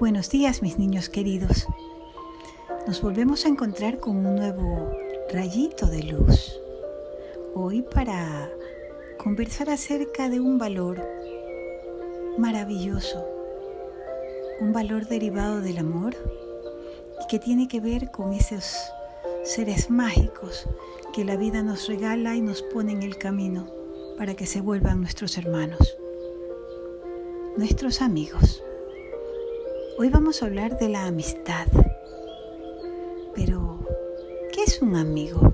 Buenos días mis niños queridos. Nos volvemos a encontrar con un nuevo rayito de luz. Hoy para conversar acerca de un valor maravilloso, un valor derivado del amor y que tiene que ver con esos seres mágicos que la vida nos regala y nos pone en el camino para que se vuelvan nuestros hermanos, nuestros amigos. Hoy vamos a hablar de la amistad. Pero, ¿qué es un amigo?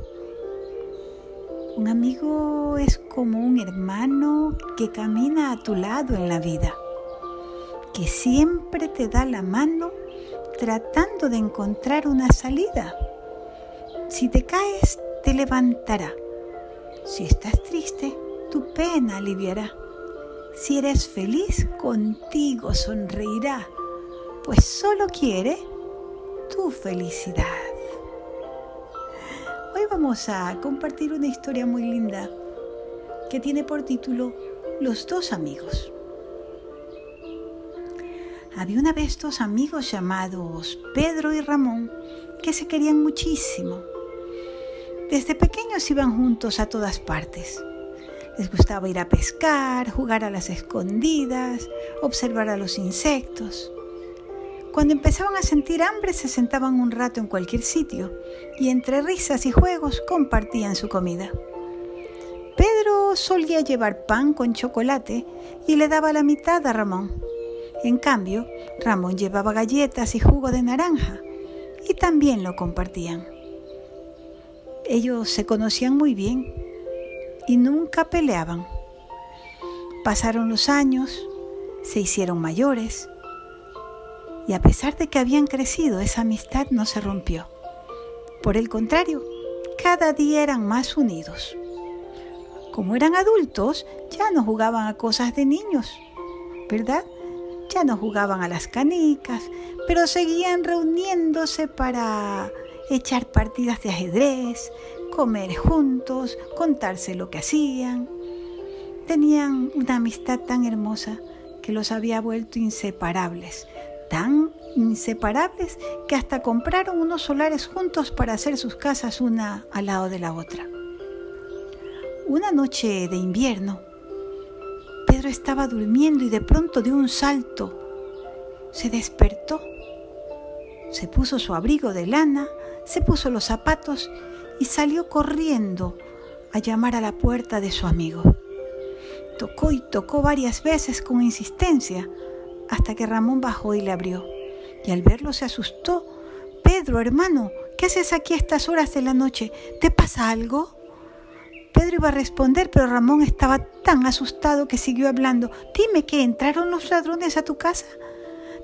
Un amigo es como un hermano que camina a tu lado en la vida, que siempre te da la mano tratando de encontrar una salida. Si te caes, te levantará. Si estás triste, tu pena aliviará. Si eres feliz, contigo sonreirá pues solo quiere tu felicidad. Hoy vamos a compartir una historia muy linda que tiene por título Los dos amigos. Había una vez dos amigos llamados Pedro y Ramón que se querían muchísimo. Desde pequeños iban juntos a todas partes. Les gustaba ir a pescar, jugar a las escondidas, observar a los insectos. Cuando empezaban a sentir hambre se sentaban un rato en cualquier sitio y entre risas y juegos compartían su comida. Pedro solía llevar pan con chocolate y le daba la mitad a Ramón. En cambio, Ramón llevaba galletas y jugo de naranja y también lo compartían. Ellos se conocían muy bien y nunca peleaban. Pasaron los años, se hicieron mayores y a pesar de que habían crecido, esa amistad no se rompió. Por el contrario, cada día eran más unidos. Como eran adultos, ya no jugaban a cosas de niños, ¿verdad? Ya no jugaban a las canicas, pero seguían reuniéndose para echar partidas de ajedrez, comer juntos, contarse lo que hacían. Tenían una amistad tan hermosa que los había vuelto inseparables, tan inseparables que hasta compraron unos solares juntos para hacer sus casas una al lado de la otra. Una noche de invierno, Pedro estaba durmiendo y de pronto de un salto se despertó. Se puso su abrigo de lana, se puso los zapatos y salió corriendo a llamar a la puerta de su amigo. Tocó y tocó varias veces con insistencia, hasta que Ramón bajó y le abrió. Y al verlo se asustó. Pedro, hermano, ¿qué haces aquí a estas horas de la noche? ¿Te pasa algo? Pedro iba a responder, pero Ramón estaba tan asustado que siguió hablando. Dime que entraron los ladrones a tu casa.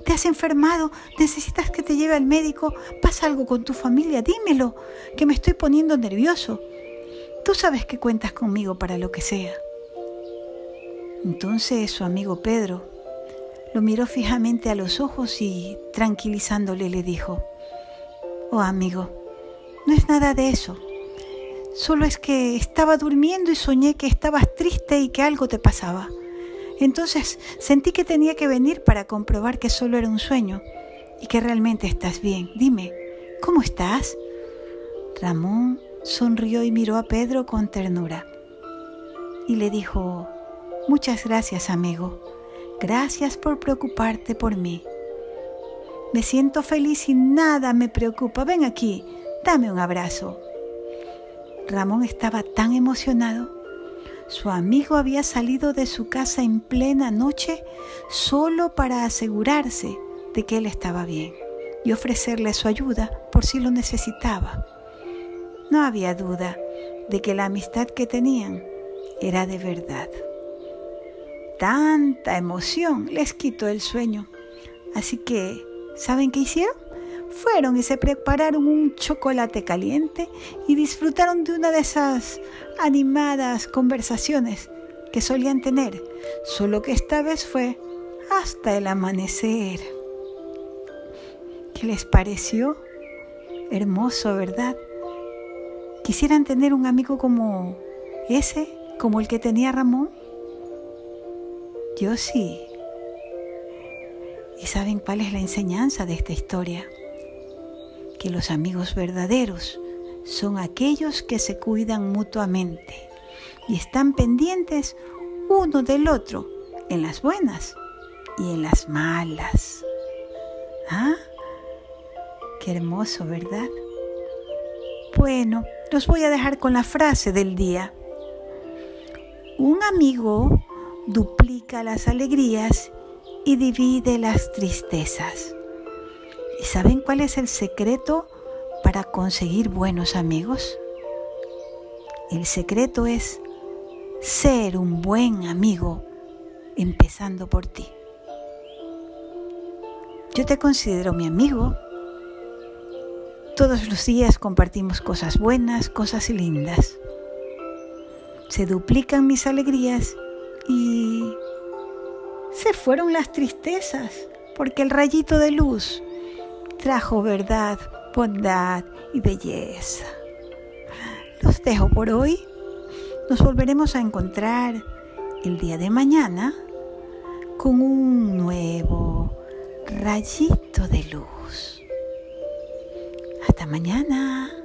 ¿Te has enfermado? ¿Necesitas que te lleve al médico? ¿Pasa algo con tu familia? Dímelo, que me estoy poniendo nervioso. Tú sabes que cuentas conmigo para lo que sea. Entonces su amigo Pedro lo miró fijamente a los ojos y, tranquilizándole, le dijo, Oh amigo, no es nada de eso. Solo es que estaba durmiendo y soñé que estabas triste y que algo te pasaba. Entonces sentí que tenía que venir para comprobar que solo era un sueño y que realmente estás bien. Dime, ¿cómo estás? Ramón sonrió y miró a Pedro con ternura y le dijo, Muchas gracias, amigo. Gracias por preocuparte por mí. Me siento feliz y nada me preocupa. Ven aquí, dame un abrazo. Ramón estaba tan emocionado. Su amigo había salido de su casa en plena noche solo para asegurarse de que él estaba bien y ofrecerle su ayuda por si lo necesitaba. No había duda de que la amistad que tenían era de verdad tanta emoción les quitó el sueño. Así que, ¿saben qué hicieron? Fueron y se prepararon un chocolate caliente y disfrutaron de una de esas animadas conversaciones que solían tener, solo que esta vez fue hasta el amanecer. ¿Qué les pareció? Hermoso, ¿verdad? ¿Quisieran tener un amigo como ese, como el que tenía Ramón? Yo sí. ¿Y saben cuál es la enseñanza de esta historia? Que los amigos verdaderos son aquellos que se cuidan mutuamente y están pendientes uno del otro en las buenas y en las malas. ¿Ah? Qué hermoso, ¿verdad? Bueno, los voy a dejar con la frase del día. Un amigo duplica las alegrías y divide las tristezas. ¿Y saben cuál es el secreto para conseguir buenos amigos? El secreto es ser un buen amigo, empezando por ti. Yo te considero mi amigo. Todos los días compartimos cosas buenas, cosas lindas. Se duplican mis alegrías y se fueron las tristezas, porque el rayito de luz trajo verdad, bondad y belleza. Los dejo por hoy. Nos volveremos a encontrar el día de mañana con un nuevo rayito de luz. Hasta mañana.